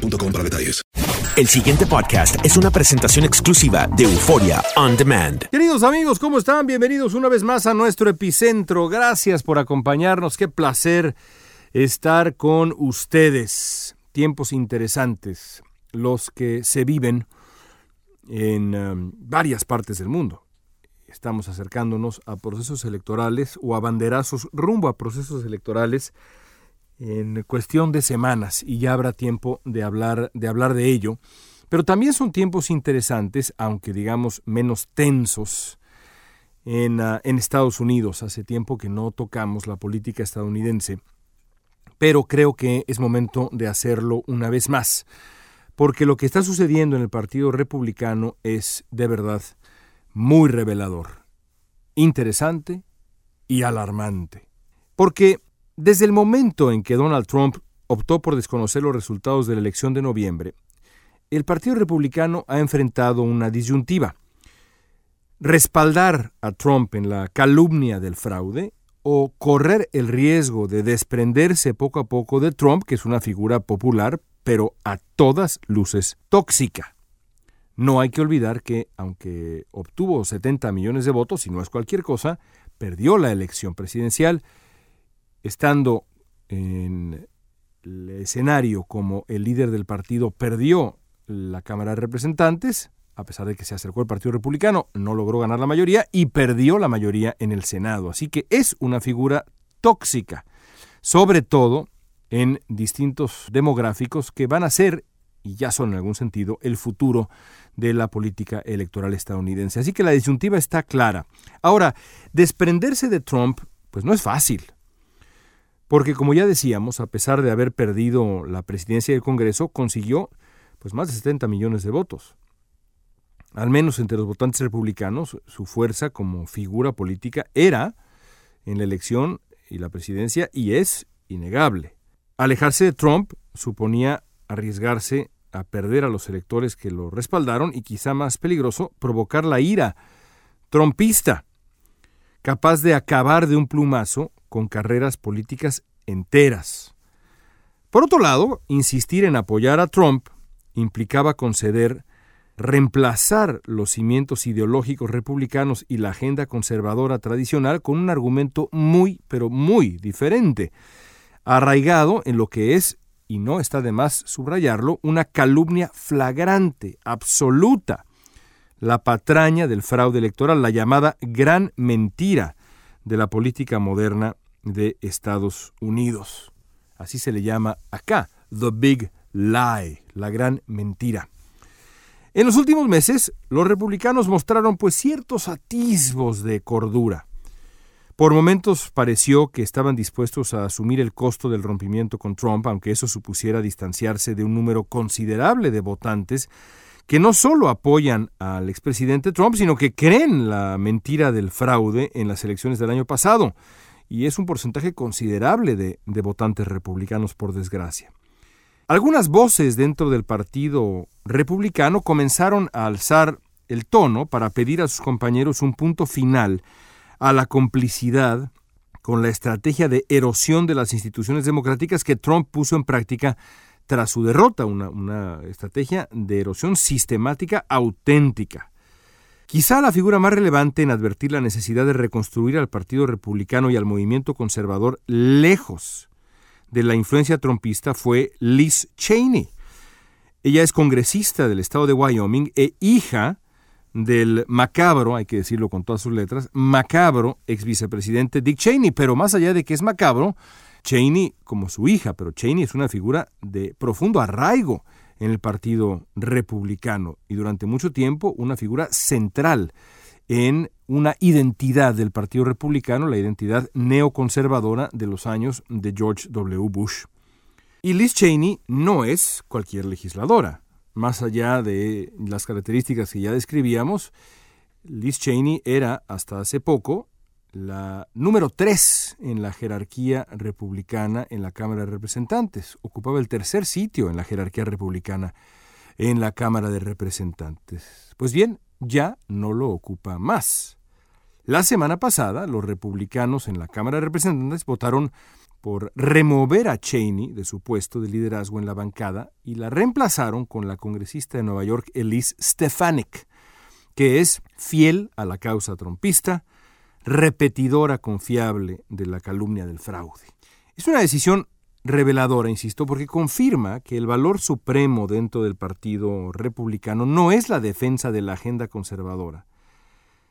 boostmobile.com para detalles. El siguiente podcast es una presentación exclusiva de Euforia On Demand. Queridos amigos, ¿cómo están? Bienvenidos una vez más a nuestro epicentro. Gracias por acompañarnos. Qué placer estar con ustedes. Tiempos interesantes, los que se viven en um, varias partes del mundo. Estamos acercándonos a procesos electorales o a banderazos rumbo a procesos electorales en cuestión de semanas y ya habrá tiempo de hablar de, hablar de ello. Pero también son tiempos interesantes, aunque digamos menos tensos, en, ah, en Estados Unidos. Hace tiempo que no tocamos la política estadounidense, pero creo que es momento de hacerlo una vez más, porque lo que está sucediendo en el Partido Republicano es de verdad muy revelador, interesante y alarmante. Porque desde el momento en que Donald Trump optó por desconocer los resultados de la elección de noviembre, el Partido Republicano ha enfrentado una disyuntiva. Respaldar a Trump en la calumnia del fraude o correr el riesgo de desprenderse poco a poco de Trump, que es una figura popular, pero a todas luces tóxica. No hay que olvidar que, aunque obtuvo 70 millones de votos, y no es cualquier cosa, perdió la elección presidencial estando en el escenario como el líder del partido, perdió la Cámara de Representantes, a pesar de que se acercó el Partido Republicano, no logró ganar la mayoría y perdió la mayoría en el Senado. Así que es una figura tóxica, sobre todo en distintos demográficos que van a ser, y ya son en algún sentido, el futuro de la política electoral estadounidense. Así que la disyuntiva está clara. Ahora, desprenderse de Trump, pues no es fácil. Porque como ya decíamos, a pesar de haber perdido la presidencia del Congreso, consiguió pues más de 70 millones de votos. Al menos entre los votantes republicanos, su fuerza como figura política era en la elección y la presidencia y es innegable. Alejarse de Trump suponía arriesgarse a perder a los electores que lo respaldaron y quizá más peligroso, provocar la ira trumpista, capaz de acabar de un plumazo con carreras políticas enteras. Por otro lado, insistir en apoyar a Trump implicaba conceder reemplazar los cimientos ideológicos republicanos y la agenda conservadora tradicional con un argumento muy, pero muy diferente, arraigado en lo que es, y no está de más subrayarlo, una calumnia flagrante, absoluta, la patraña del fraude electoral, la llamada gran mentira de la política moderna de Estados Unidos. Así se le llama acá, The Big Lie, la gran mentira. En los últimos meses, los republicanos mostraron pues ciertos atisbos de cordura. Por momentos pareció que estaban dispuestos a asumir el costo del rompimiento con Trump, aunque eso supusiera distanciarse de un número considerable de votantes que no solo apoyan al expresidente Trump, sino que creen la mentira del fraude en las elecciones del año pasado y es un porcentaje considerable de, votantes republicanos, por desgracia. Algunas voces dentro del Partido Republicano comenzaron a alzar el tono para pedir a sus compañeros un punto final a la complicidad con la estrategia de erosión de las instituciones democráticas que Trump puso en práctica tras su derrota, una, una estrategia de erosión sistemática auténtica. Quizá la figura más relevante en advertir la necesidad de reconstruir al Partido Republicano y al movimiento conservador lejos de la influencia trompista fue Liz Cheney. Ella es congresista del estado de Wyoming e hija del macabro, hay que decirlo con todas sus letras, macabro ex vicepresidente Dick Cheney. Pero más allá de que es macabro, Cheney como su hija, pero Cheney es una figura de profundo arraigo en el Partido Republicano y durante mucho tiempo una figura central en una identidad del Partido Republicano, la identidad neoconservadora de los años de George W. Bush. Y Liz Cheney no es cualquier legisladora. Más allá de las características que ya describíamos, Liz Cheney era hasta hace poco la número tres en la jerarquía republicana en la Cámara de Representantes. Ocupaba el tercer sitio en la jerarquía republicana en la Cámara de Representantes. Pues bien, ya no lo ocupa más. La semana pasada, los republicanos en la Cámara de Representantes votaron por remover a Cheney de su puesto de liderazgo en la bancada y la reemplazaron con la congresista de Nueva York, Elise Stefanik, que es fiel a la causa trompista, repetidora confiable de la calumnia del fraude. Es una decisión reveladora, insisto, porque confirma que el valor supremo dentro del Partido Republicano no es la defensa de la agenda conservadora,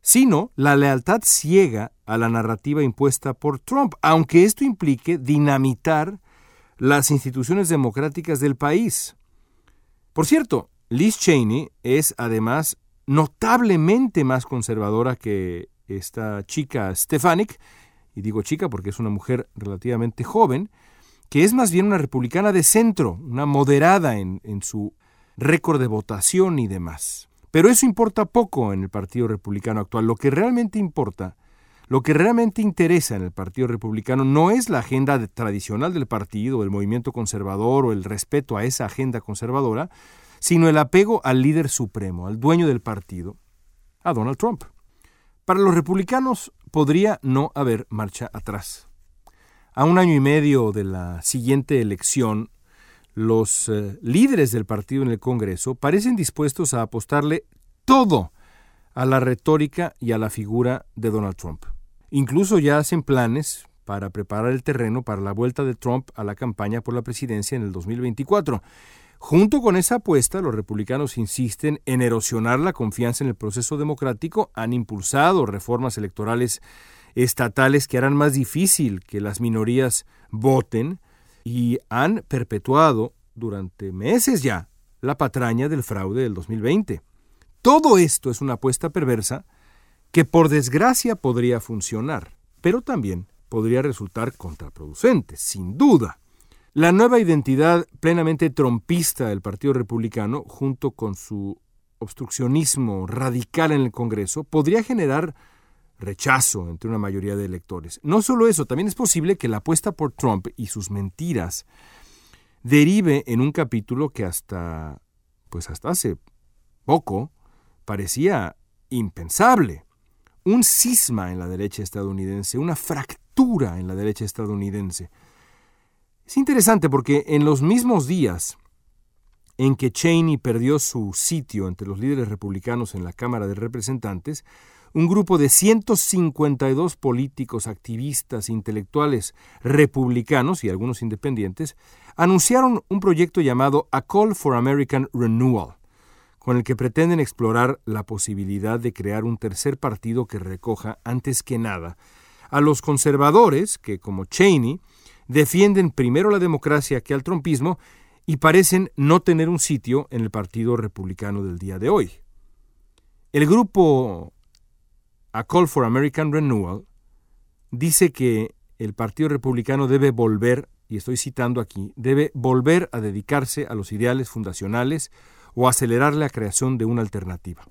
sino la lealtad ciega a la narrativa impuesta por Trump, aunque esto implique dinamitar las instituciones democráticas del país. Por cierto, Liz Cheney es además notablemente más conservadora que esta chica Stefanik, y digo chica porque es una mujer relativamente joven, que es más bien una republicana de centro, una moderada en, en su récord de votación y demás. Pero eso importa poco en el Partido Republicano actual. Lo que realmente importa, lo que realmente interesa en el Partido Republicano no es la agenda tradicional del partido, el movimiento conservador o el respeto a esa agenda conservadora, sino el apego al líder supremo, al dueño del partido, a Donald Trump. Para los republicanos podría no haber marcha atrás. A un año y medio de la siguiente elección, los eh, líderes del partido en el Congreso parecen dispuestos a apostarle todo a la retórica y a la figura de Donald Trump. Incluso ya hacen planes para preparar el terreno para la vuelta de Trump a la campaña por la presidencia en el 2024. Junto con esa apuesta, los republicanos insisten en erosionar la confianza en el proceso democrático, han impulsado reformas electorales estatales que harán más difícil que las minorías voten, y han perpetuado durante meses ya la patraña del fraude del 2020. Todo esto es una apuesta perversa que por desgracia podría funcionar, pero también podría resultar contraproducente, sin duda. La nueva identidad plenamente trompista del Partido Republicano, junto con su obstruccionismo radical en el Congreso, podría generar rechazo entre una mayoría de electores. No solo eso, también es posible que la apuesta por Trump y sus mentiras derive en un capítulo que hasta pues hasta hace poco parecía impensable. Un cisma en la derecha estadounidense, una fractura en la derecha estadounidense. Es interesante porque en los mismos días en que Cheney perdió su sitio entre los líderes republicanos en la Cámara de Representantes, un grupo de 152 políticos, activistas, intelectuales republicanos y algunos independientes anunciaron un proyecto llamado A Call for American Renewal, con el que pretenden explorar la posibilidad de crear un tercer partido que recoja, antes que nada, a los conservadores que, como Cheney, defienden primero la democracia que al trompismo y parecen no tener un sitio en el Partido Republicano del día de hoy. El grupo a Call for American Renewal, dice que el Partido Republicano debe volver, y estoy citando aquí, debe volver a dedicarse a los ideales fundacionales o acelerar la creación de una alternativa.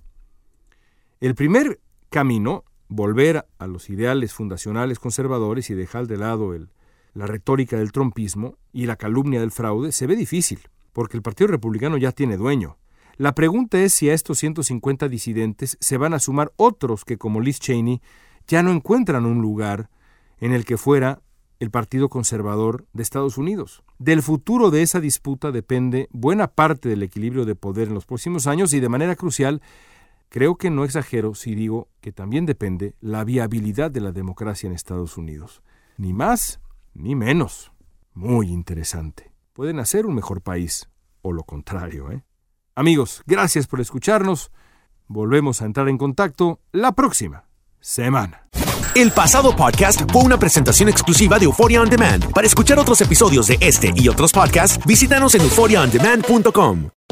El primer camino, volver a los ideales fundacionales conservadores y dejar de lado el, la retórica del trompismo y la calumnia del fraude, se ve difícil, porque el Partido Republicano ya tiene dueño. La pregunta es si a estos 150 disidentes se van a sumar otros que, como Liz Cheney, ya no encuentran un lugar en el que fuera el Partido Conservador de Estados Unidos. Del futuro de esa disputa depende buena parte del equilibrio de poder en los próximos años y de manera crucial, creo que no exagero si digo que también depende la viabilidad de la democracia en Estados Unidos. Ni más ni menos. Muy interesante. Pueden hacer un mejor país, o lo contrario, ¿eh? Amigos, gracias por escucharnos. Volvemos a entrar en contacto la próxima semana. El pasado podcast fue una presentación exclusiva de Euphoria On Demand. Para escuchar otros episodios de este y otros podcasts, visítanos en euphoriaondemand.com.